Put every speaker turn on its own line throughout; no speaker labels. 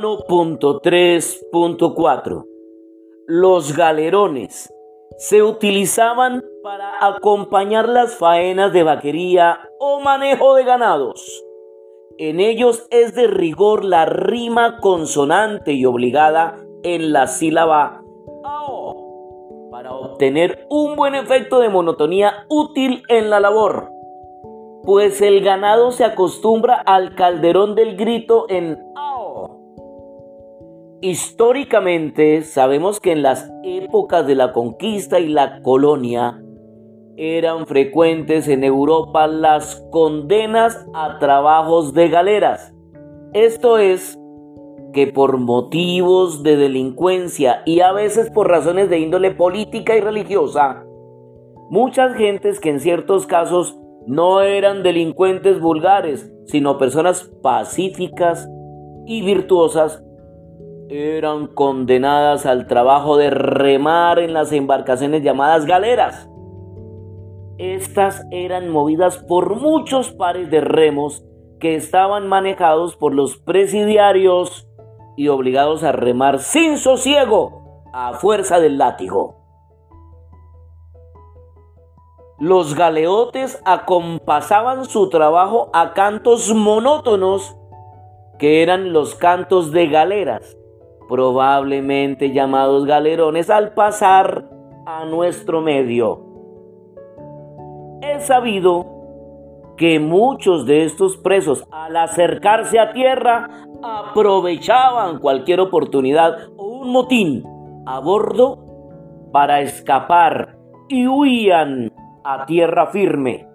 1.3.4 Los galerones se utilizaban para acompañar las faenas de vaquería o manejo de ganados. En ellos es de rigor la rima consonante y obligada en la sílaba AO para obtener un buen efecto de monotonía útil en la labor, pues el ganado se acostumbra al calderón del grito en Históricamente sabemos que en las épocas de la conquista y la colonia eran frecuentes en Europa las condenas a trabajos de galeras. Esto es, que por motivos de delincuencia y a veces por razones de índole política y religiosa, muchas gentes que en ciertos casos no eran delincuentes vulgares, sino personas pacíficas y virtuosas, eran condenadas al trabajo de remar en las embarcaciones llamadas galeras. Estas eran movidas por muchos pares de remos que estaban manejados por los presidiarios y obligados a remar sin sosiego a fuerza del látigo. Los galeotes acompasaban su trabajo a cantos monótonos que eran los cantos de galeras probablemente llamados galerones, al pasar a nuestro medio. Es sabido que muchos de estos presos al acercarse a tierra aprovechaban cualquier oportunidad o un motín a bordo para escapar y huían a tierra firme.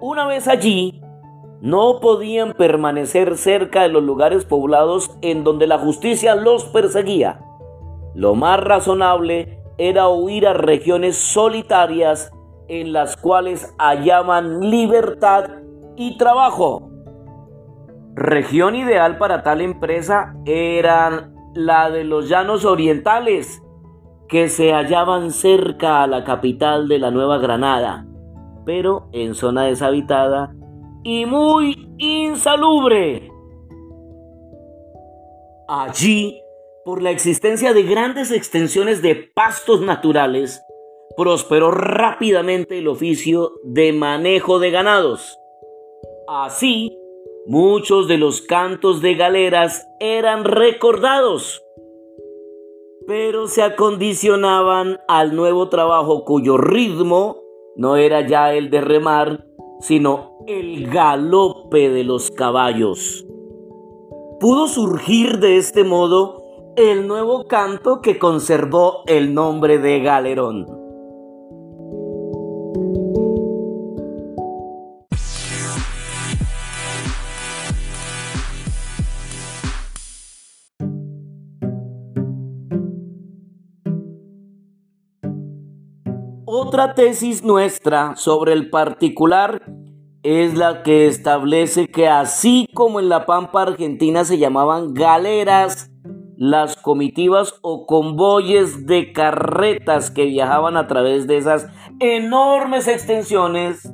Una vez allí, no podían permanecer cerca de los lugares poblados en donde la justicia los perseguía. Lo más razonable era huir a regiones solitarias en las cuales hallaban libertad y trabajo. Región ideal para tal empresa era la de los llanos orientales, que se hallaban cerca a la capital de la Nueva Granada, pero en zona deshabitada y muy insalubre. Allí, por la existencia de grandes extensiones de pastos naturales, prosperó rápidamente el oficio de manejo de ganados. Así, muchos de los cantos de galeras eran recordados, pero se acondicionaban al nuevo trabajo cuyo ritmo no era ya el de remar, sino el galope de los caballos. Pudo surgir de este modo el nuevo canto que conservó el nombre de galerón. Otra tesis nuestra sobre el particular es la que establece que así como en la Pampa Argentina se llamaban galeras, las comitivas o convoyes de carretas que viajaban a través de esas enormes extensiones,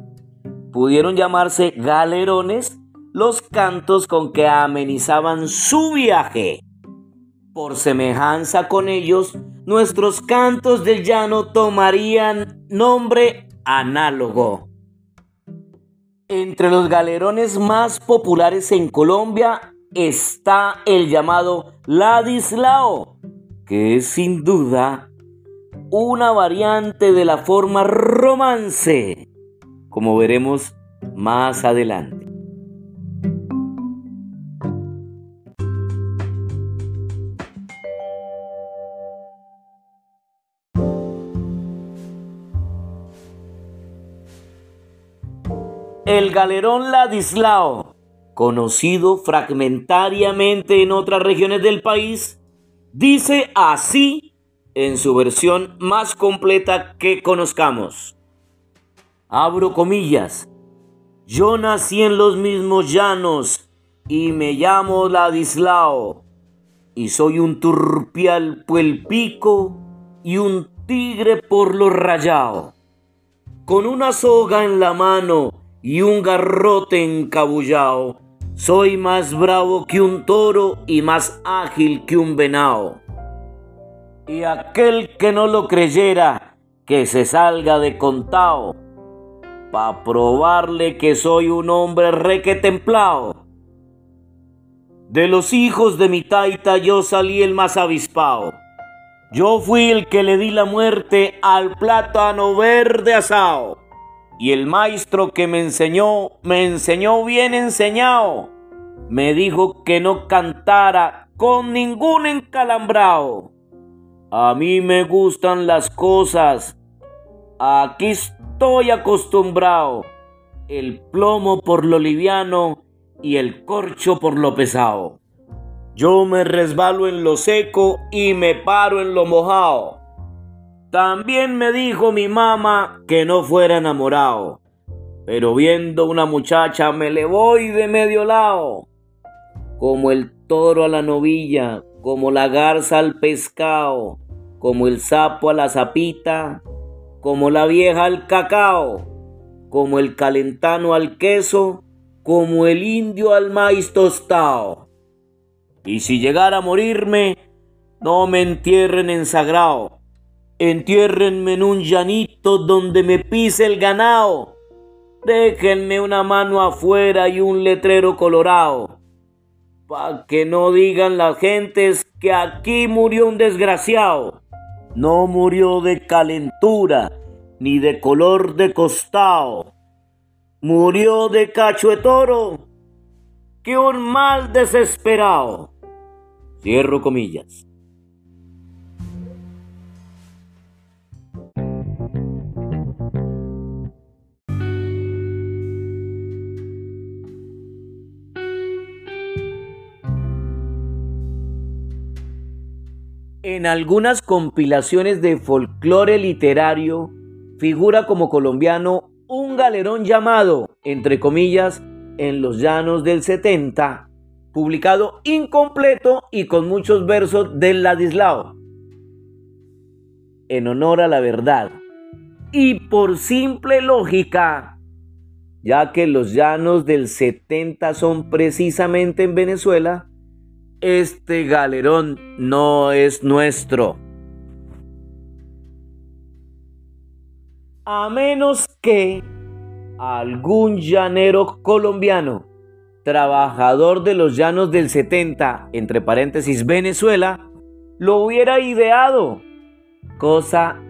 pudieron llamarse galerones los cantos con que amenizaban su viaje. Por semejanza con ellos, nuestros cantos del llano tomarían nombre análogo. Entre los galerones más populares en Colombia está el llamado Ladislao, que es sin duda una variante de la forma romance, como veremos más adelante. El galerón Ladislao, conocido fragmentariamente en otras regiones del país, dice así en su versión más completa que conozcamos. Abro comillas. Yo nací en los mismos llanos y me llamo Ladislao y soy un turpial puelpico y un tigre por lo rayado. Con una soga en la mano y un garrote encabullao, Soy más bravo que un toro y más ágil que un venado. Y aquel que no lo creyera, que se salga de contao, pa' probarle que soy un hombre requetemplao. De los hijos de mi taita yo salí el más avispao. Yo fui el que le di la muerte al plátano verde asado. Y el maestro que me enseñó, me enseñó bien enseñado. Me dijo que no cantara con ningún encalambrao. A mí me gustan las cosas. Aquí estoy acostumbrado. El plomo por lo liviano y el corcho por lo pesado. Yo me resbalo en lo seco y me paro en lo mojado. También me dijo mi mamá que no fuera enamorado. Pero viendo una muchacha me le voy de medio lado. Como el toro a la novilla, como la garza al pescado, como el sapo a la sapita, como la vieja al cacao, como el calentano al queso, como el indio al maíz tostado. Y si llegara a morirme, no me entierren en sagrado, entiérrenme en un llanito donde me pise el ganado. Déjenme una mano afuera y un letrero colorado, pa' que no digan las gentes que aquí murió un desgraciado. No murió de calentura ni de color de costado murió de cacho de toro que un mal desesperado. Cierro comillas. En algunas compilaciones de folclore literario figura como colombiano un galerón llamado, entre comillas, en los llanos del 70, publicado incompleto y con muchos versos del Ladislao, en honor a la verdad. Y por simple lógica, ya que los llanos del 70 son precisamente en Venezuela, este galerón no es nuestro. a menos que algún llanero colombiano, trabajador de los llanos del 70, entre paréntesis Venezuela, lo hubiera ideado, cosa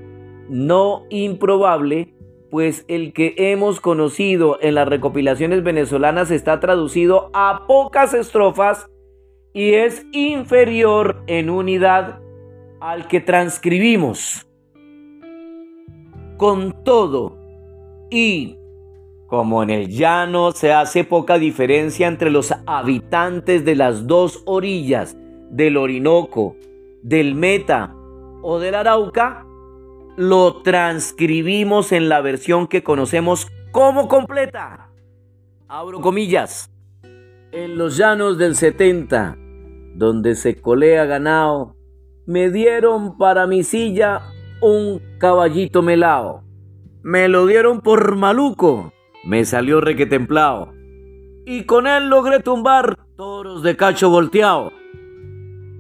no improbable, pues el que hemos conocido en las recopilaciones venezolanas está traducido a pocas estrofas y es inferior en unidad al que transcribimos con todo. Y como en el llano se hace poca diferencia entre los habitantes de las dos orillas del Orinoco, del Meta o del Arauca, lo transcribimos en la versión que conocemos como completa. Abro comillas. En los llanos del 70, donde se colea ganado, me dieron para mi silla un caballito melao. Me lo dieron por maluco, me salió requetemplao. Y con él logré tumbar toros de cacho volteado.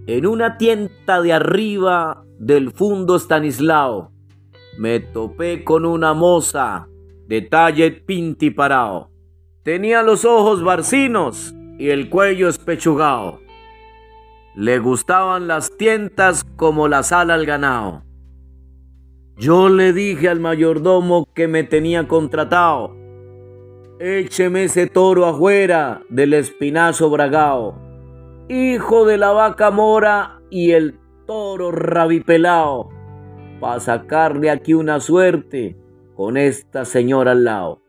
En una tienta de arriba del fundo Stanislao, me topé con una moza de talle pinti parao. Tenía los ojos barcinos y el cuello espechugao. Le gustaban las tientas como la sala al ganado. Yo le dije al mayordomo que me tenía contratado. Écheme ese toro afuera del espinazo bragao, hijo de la vaca mora y el toro rabipelao, para sacarle aquí una suerte con esta señora al lado.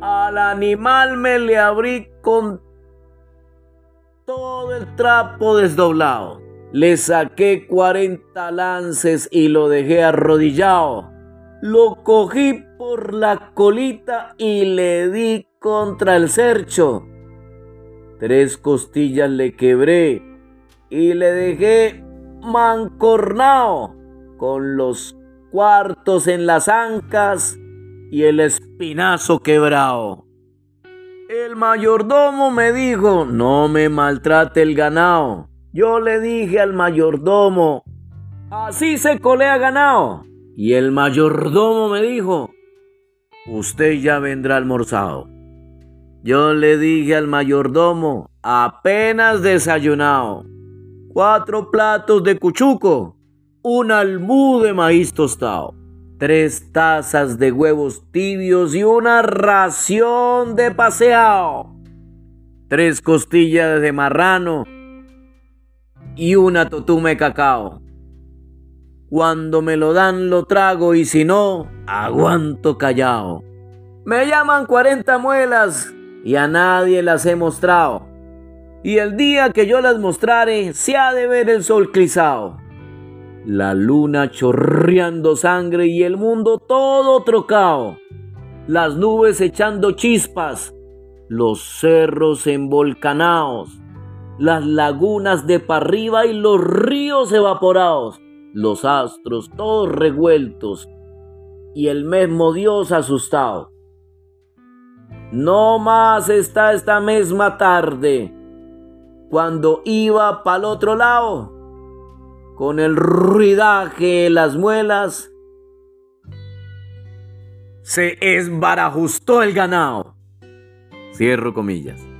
Al animal me le abrí con todo el trapo desdoblado le saqué 40 lances y lo dejé arrodillado. Lo cogí por la colita y le di contra el cercho. Tres costillas le quebré y le dejé mancornao con los cuartos en las ancas y el espinazo quebrado. El mayordomo me dijo, no me maltrate el ganado. Yo le dije al mayordomo, así se colea ganado. Y el mayordomo me dijo, usted ya vendrá almorzado. Yo le dije al mayordomo, apenas desayunado, cuatro platos de cuchuco, un almú de maíz tostado, tres tazas de huevos tibios y una ración de paseado, tres costillas de marrano y una totume de cacao. Cuando me lo dan lo trago y si no, aguanto callado. Me llaman 40 muelas y a nadie las he mostrado. Y el día que yo las mostrare, se ha de ver el sol crisado. La luna chorreando sangre y el mundo todo trocado. Las nubes echando chispas, los cerros envolcanados, las lagunas de para arriba y los ríos evaporados, los astros todos revueltos y el mismo Dios asustado. No más está esta misma tarde, cuando iba para el otro lado, con el ruidaje en las muelas, se esbarajustó el ganado. Cierro comillas.